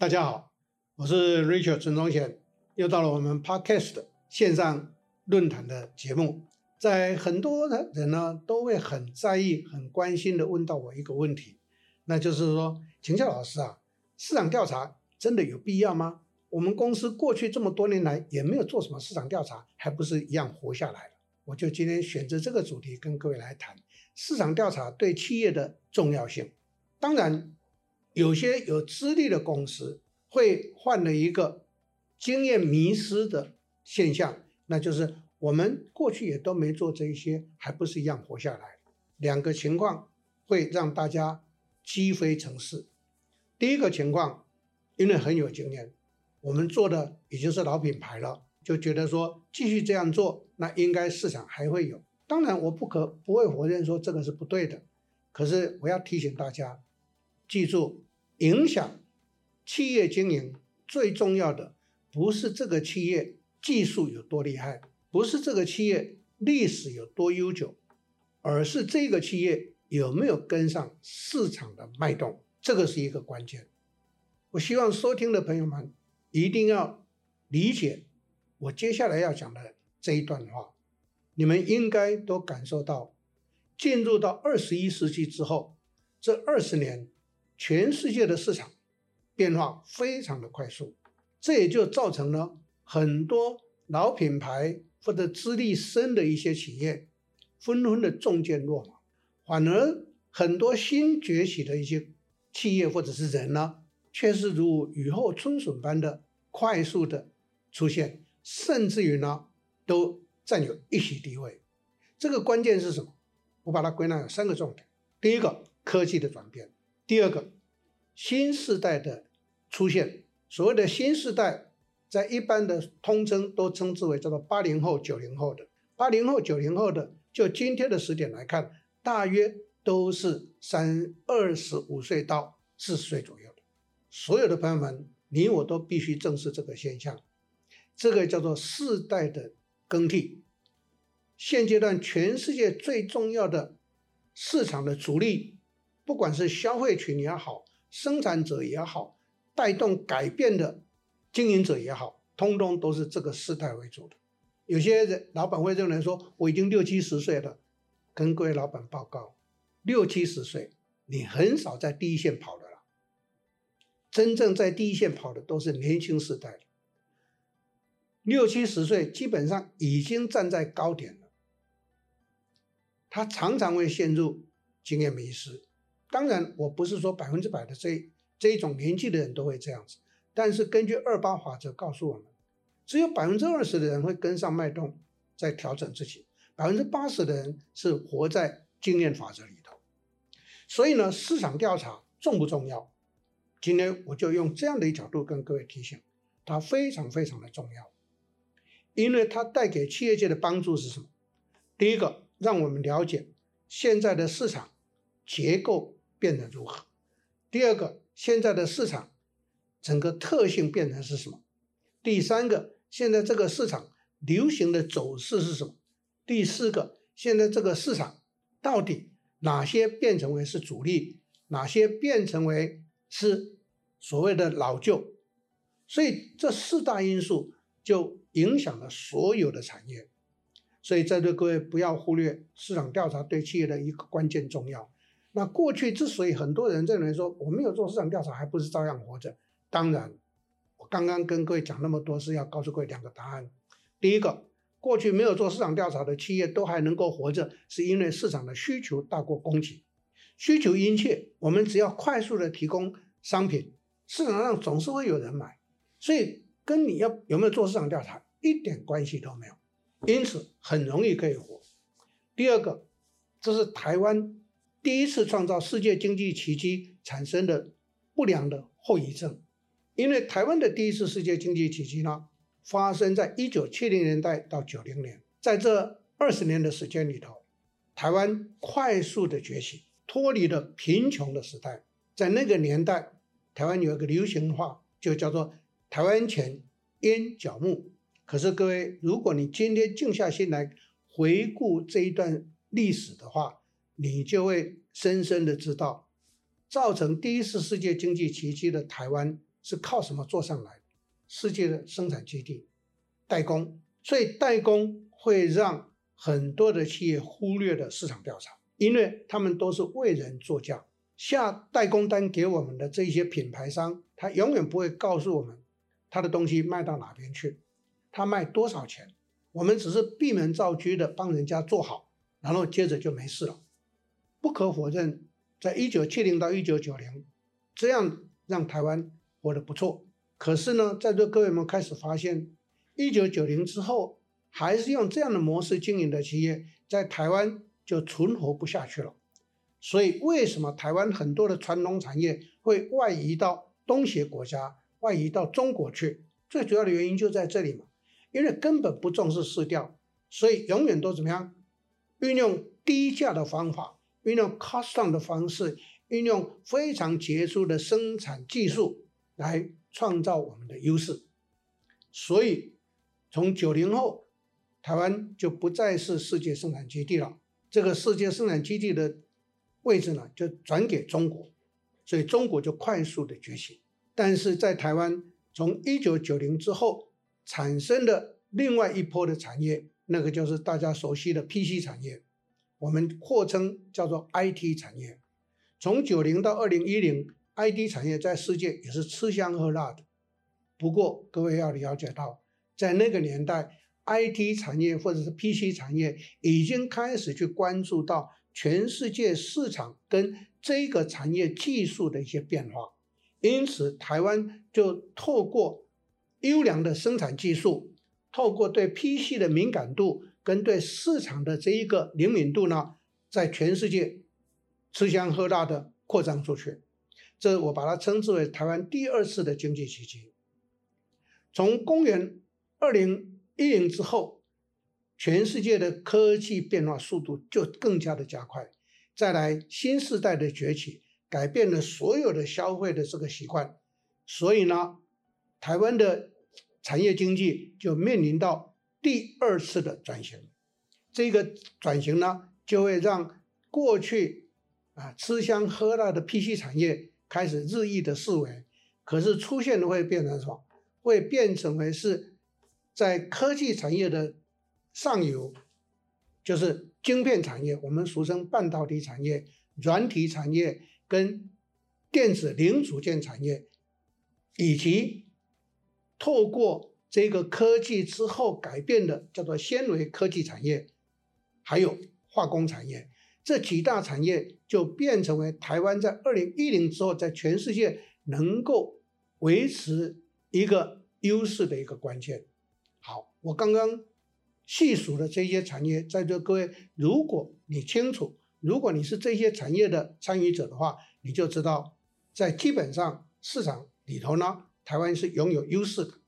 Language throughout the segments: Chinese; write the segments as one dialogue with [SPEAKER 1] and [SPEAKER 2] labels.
[SPEAKER 1] 大家好，我是 Richard 陈宗贤，又到了我们 Podcast 线上论坛的节目。在很多的人呢，都会很在意、很关心的问到我一个问题，那就是说，请教老师啊，市场调查真的有必要吗？我们公司过去这么多年来也没有做什么市场调查，还不是一样活下来了？我就今天选择这个主题跟各位来谈市场调查对企业的重要性。当然，有些有资历的公司会患了一个经验迷失的现象，那就是我们过去也都没做这一些，还不是一样活下来？两个情况会让大家积非成是。第一个情况，因为很有经验。我们做的已经是老品牌了，就觉得说继续这样做，那应该市场还会有。当然，我不可不会否认说这个是不对的。可是我要提醒大家，记住，影响企业经营最重要的不是这个企业技术有多厉害，不是这个企业历史有多悠久，而是这个企业有没有跟上市场的脉动，这个是一个关键。我希望收听的朋友们。一定要理解我接下来要讲的这一段话，你们应该都感受到，进入到二十一世纪之后，这二十年，全世界的市场变化非常的快速，这也就造成了很多老品牌或者资历深的一些企业纷纷的中箭落马，反而很多新崛起的一些企业或者是人呢。却是如雨后春笋般的快速的出现，甚至于呢，都占有一席地位。这个关键是什么？我把它归纳有三个重点：第一个，科技的转变；第二个，新时代的出现。所谓的新时代，在一般的通称都称之为叫做八零后、九零后的。八零后、九零后的，就今天的时点来看，大约都是三二十五岁到四十岁左右的。所有的朋友们，你我都必须正视这个现象，这个叫做世代的更替。现阶段全世界最重要的市场的主力，不管是消费群也好，生产者也好，带动改变的经营者也好，通通都是这个时代为主的。有些人老板会认为说，我已经六七十岁了，跟各位老板报告，六七十岁，你很少在第一线跑的了。真正在第一线跑的都是年轻世代，六七十岁基本上已经站在高点了。他常常会陷入经验迷失。当然，我不是说百分之百的这这一种年纪的人都会这样子，但是根据二八法则告诉我们，只有百分之二十的人会跟上脉动，在调整自己，百分之八十的人是活在经验法则里头。所以呢，市场调查重不重要？今天我就用这样的一角度跟各位提醒，它非常非常的重要，因为它带给企业界的帮助是什么？第一个，让我们了解现在的市场结构变得如何；第二个，现在的市场整个特性变成是什么；第三个，现在这个市场流行的走势是什么；第四个，现在这个市场到底哪些变成为是主力，哪些变成为是所谓的老旧，所以这四大因素就影响了所有的产业。所以在座各位不要忽略市场调查对企业的一个关键重要。那过去之所以很多人认为说我没有做市场调查还不是照样活着，当然我刚刚跟各位讲那么多是要告诉各位两个答案。第一个，过去没有做市场调查的企业都还能够活着，是因为市场的需求大过供给。需求殷切，我们只要快速的提供商品，市场上总是会有人买，所以跟你要有没有做市场调查一点关系都没有，因此很容易可以活。第二个，这是台湾第一次创造世界经济奇迹产生的不良的后遗症，因为台湾的第一次世界经济奇迹呢，发生在一九七零年代到九零年，在这二十年的时间里头，台湾快速的崛起。脱离了贫穷的时代，在那个年代，台湾有一个流行话，就叫做“台湾钱淹脚木”。可是各位，如果你今天静下心来回顾这一段历史的话，你就会深深的知道，造成第一次世界经济奇迹的台湾是靠什么做上来？世界的生产基地，代工。所以代工会让很多的企业忽略了市场调查，因为他们都是为人作嫁。下代工单给我们的这些品牌商，他永远不会告诉我们他的东西卖到哪边去，他卖多少钱。我们只是闭门造车的帮人家做好，然后接着就没事了。不可否认，在一九七零到一九九零，这样让台湾活得不错。可是呢，在座各位们开始发现，一九九零之后，还是用这样的模式经营的企业，在台湾就存活不下去了。所以，为什么台湾很多的传统产业会外移到东协国家、外移到中国去？最主要的原因就在这里嘛，因为根本不重视市调，所以永远都怎么样？运用低价的方法。运用 custom 的方式，运用非常杰出的生产技术来创造我们的优势。所以，从九零后，台湾就不再是世界生产基地了。这个世界生产基地的位置呢，就转给中国，所以中国就快速的崛起。但是在台湾，从一九九零之后产生的另外一波的产业，那个就是大家熟悉的 PC 产业。我们扩称叫做 IT 产业，从九零到二零一零，IT 产业在世界也是吃香喝辣的。不过各位要了解到，在那个年代，IT 产业或者是 PC 产业已经开始去关注到全世界市场跟这个产业技术的一些变化，因此台湾就透过优良的生产技术，透过对 PC 的敏感度。跟对市场的这一个灵敏度呢，在全世界吃香喝辣的扩张出去，这我把它称之为台湾第二次的经济奇迹。从公元二零一零之后，全世界的科技变化速度就更加的加快。再来新世代的崛起，改变了所有的消费的这个习惯，所以呢，台湾的产业经济就面临到。第二次的转型，这个转型呢，就会让过去啊吃香喝辣的 PC 产业开始日益的式微，可是出现的会变成什么？会变成为是在科技产业的上游，就是晶片产业，我们俗称半导体产业、软体产业跟电子零组件产业，以及透过。这个科技之后改变的叫做纤维科技产业，还有化工产业，这几大产业就变成为台湾在二零一零之后在全世界能够维持一个优势的一个关键。好，我刚刚细数的这些产业，在座各位，如果你清楚，如果你是这些产业的参与者的话，你就知道，在基本上市场里头呢，台湾是拥有优势的。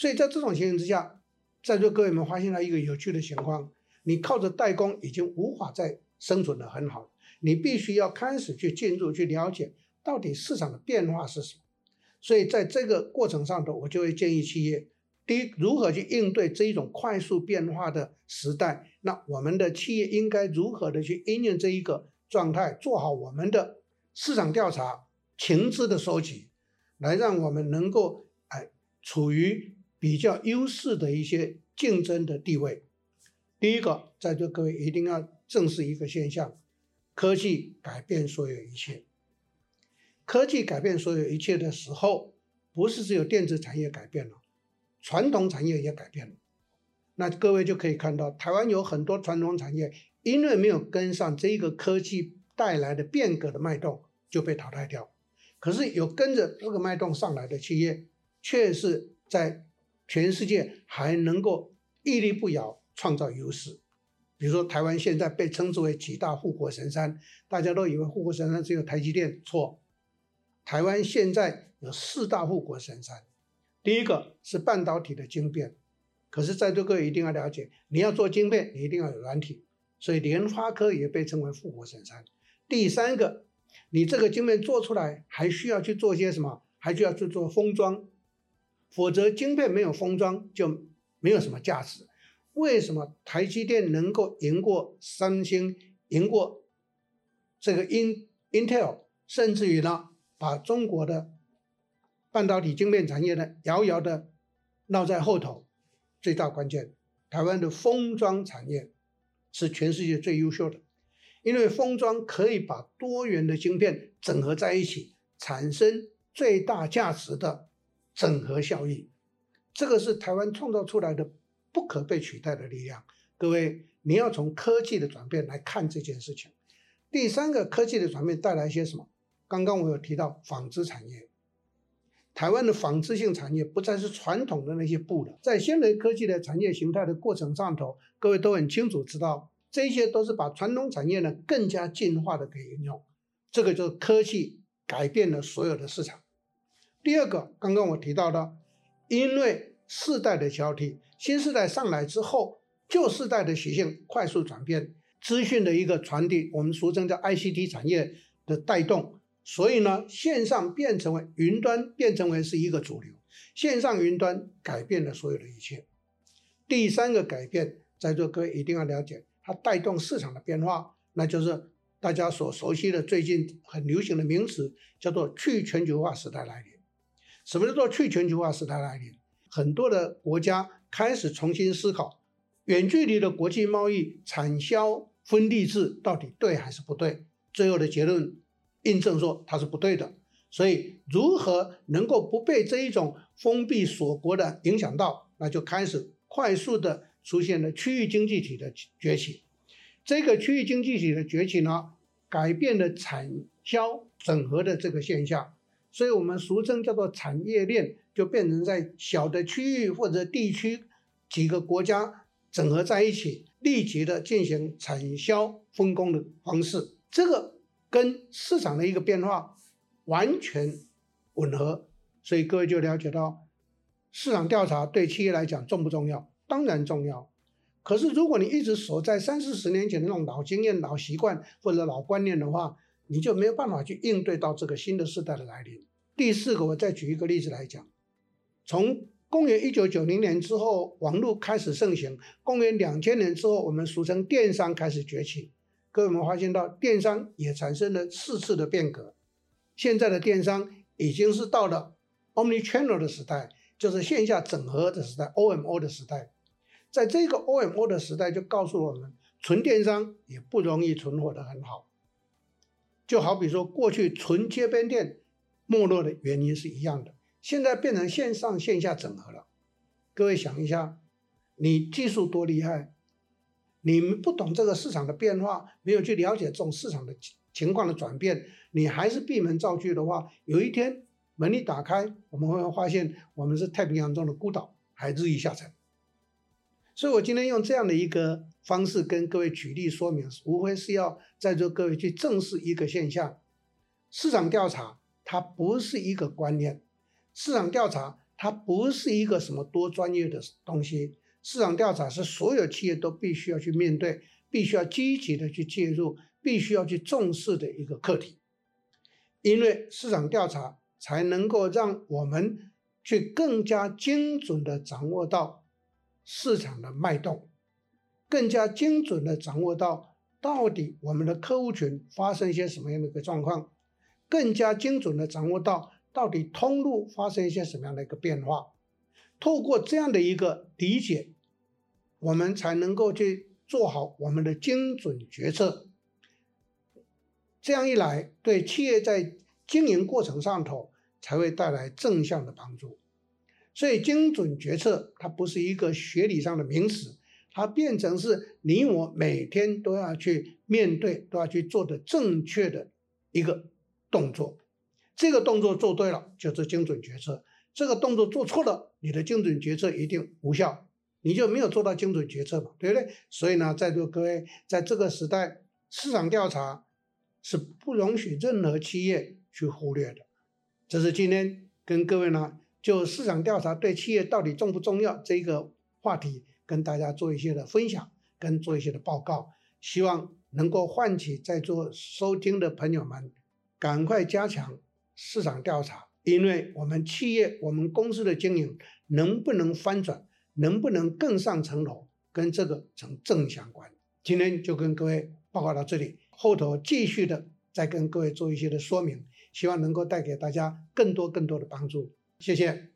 [SPEAKER 1] 所以在这种情形之下，在座各位们发现了一个有趣的情况：你靠着代工已经无法再生存的很好，你必须要开始去进入、去了解到底市场的变化是什么。所以在这个过程上头，我就会建议企业：第一，如何去应对这一种快速变化的时代？那我们的企业应该如何的去应用这一个状态，做好我们的市场调查、情资的收集，来让我们能够哎处于。比较优势的一些竞争的地位。第一个，在座各位一定要正视一个现象：科技改变所有一切。科技改变所有一切的时候，不是只有电子产业改变了，传统产业也改变了。那各位就可以看到，台湾有很多传统产业，因为没有跟上这一个科技带来的变革的脉动，就被淘汰掉。可是有跟着这个脉动上来的企业，却是在全世界还能够屹立不摇，创造优势。比如说，台湾现在被称之为几大护国神山，大家都以为护国神山只有台积电，错。台湾现在有四大护国神山，第一个是半导体的晶片，可是在座各位一定要了解，你要做晶片，你一定要有软体，所以联发科也被称为护国神山。第三个，你这个晶片做出来，还需要去做些什么？还需要去做封装。否则，晶片没有封装就没有什么价值。为什么台积电能够赢过三星，赢过这个 In Intel，甚至于呢，把中国的半导体晶片产业呢，遥遥的落在后头。最大关键，台湾的封装产业是全世界最优秀的，因为封装可以把多元的晶片整合在一起，产生最大价值的整合效益。这个是台湾创造出来的不可被取代的力量。各位，你要从科技的转变来看这件事情。第三个，科技的转变带来一些什么？刚刚我有提到纺织产业。台湾的纺织性产业不再是传统的那些布了，在现代科技的产业形态的过程上头，各位都很清楚知道，这些都是把传统产业呢更加进化的给应用，这个就是科技改变了所有的市场。第二个，刚刚我提到的，因为世代的交替，新时代上来之后，旧世代的习性快速转变，资讯的一个传递，我们俗称叫 ICT 产业的带动。所以呢，线上变成为云端，变成为是一个主流。线上云端改变了所有的一切。第三个改变，在座各位一定要了解，它带动市场的变化，那就是大家所熟悉的最近很流行的名词，叫做去全球化时代来临。什么叫做去全球化时代来临？很多的国家开始重新思考，远距离的国际贸易产销分立制到底对还是不对？最后的结论。印证说它是不对的，所以如何能够不被这一种封闭锁国的影响到，那就开始快速的出现了区域经济体的崛起。这个区域经济体的崛起呢，改变了产销整合的这个现象，所以我们俗称叫做产业链，就变成在小的区域或者地区几个国家整合在一起，立即的进行产销分工的方式。这个。跟市场的一个变化完全吻合，所以各位就了解到，市场调查对企业来讲重不重要？当然重要。可是如果你一直守在三四十年前那种老经验、老习惯或者老观念的话，你就没有办法去应对到这个新的时代的来临。第四个，我再举一个例子来讲，从公元一九九零年之后，网络开始盛行；公元两千年之后，我们俗称电商开始崛起。各位，我们发现到电商也产生了四次的变革。现在的电商已经是到了 omni-channel 的时代，就是线下整合的时代，OMO 的时代。在这个 OMO 的时代，就告诉我们，纯电商也不容易存活得很好。就好比说，过去纯街边店没落的原因是一样的，现在变成线上线下整合了。各位想一下，你技术多厉害？你们不懂这个市场的变化，没有去了解这种市场的情况的转变，你还是闭门造车的话，有一天门一打开，我们会发现我们是太平洋中的孤岛，还日益下沉。所以我今天用这样的一个方式跟各位举例说明，无非是要在座各位去正视一个现象：市场调查它不是一个观念，市场调查它不是一个什么多专业的东西。市场调查是所有企业都必须要去面对、必须要积极的去介入、必须要去重视的一个课题，因为市场调查才能够让我们去更加精准的掌握到市场的脉动，更加精准的掌握到到底我们的客户群发生一些什么样的一个状况，更加精准的掌握到到底通路发生一些什么样的一个变化。透过这样的一个理解，我们才能够去做好我们的精准决策。这样一来，对企业在经营过程上头才会带来正向的帮助。所以，精准决策它不是一个学理上的名词，它变成是你我每天都要去面对、都要去做的正确的一个动作。这个动作做对了，就是精准决策。这个动作做错了，你的精准决策一定无效，你就没有做到精准决策嘛，对不对？所以呢，在座各位，在这个时代，市场调查是不容许任何企业去忽略的。这是今天跟各位呢，就市场调查对企业到底重不重要这一个话题，跟大家做一些的分享，跟做一些的报告，希望能够唤起在座收听的朋友们，赶快加强市场调查。因为我们企业、我们公司的经营能不能翻转，能不能更上层楼，跟这个成正相关。今天就跟各位报告到这里，后头继续的再跟各位做一些的说明。希望能够带给大家更多更多的帮助。谢谢。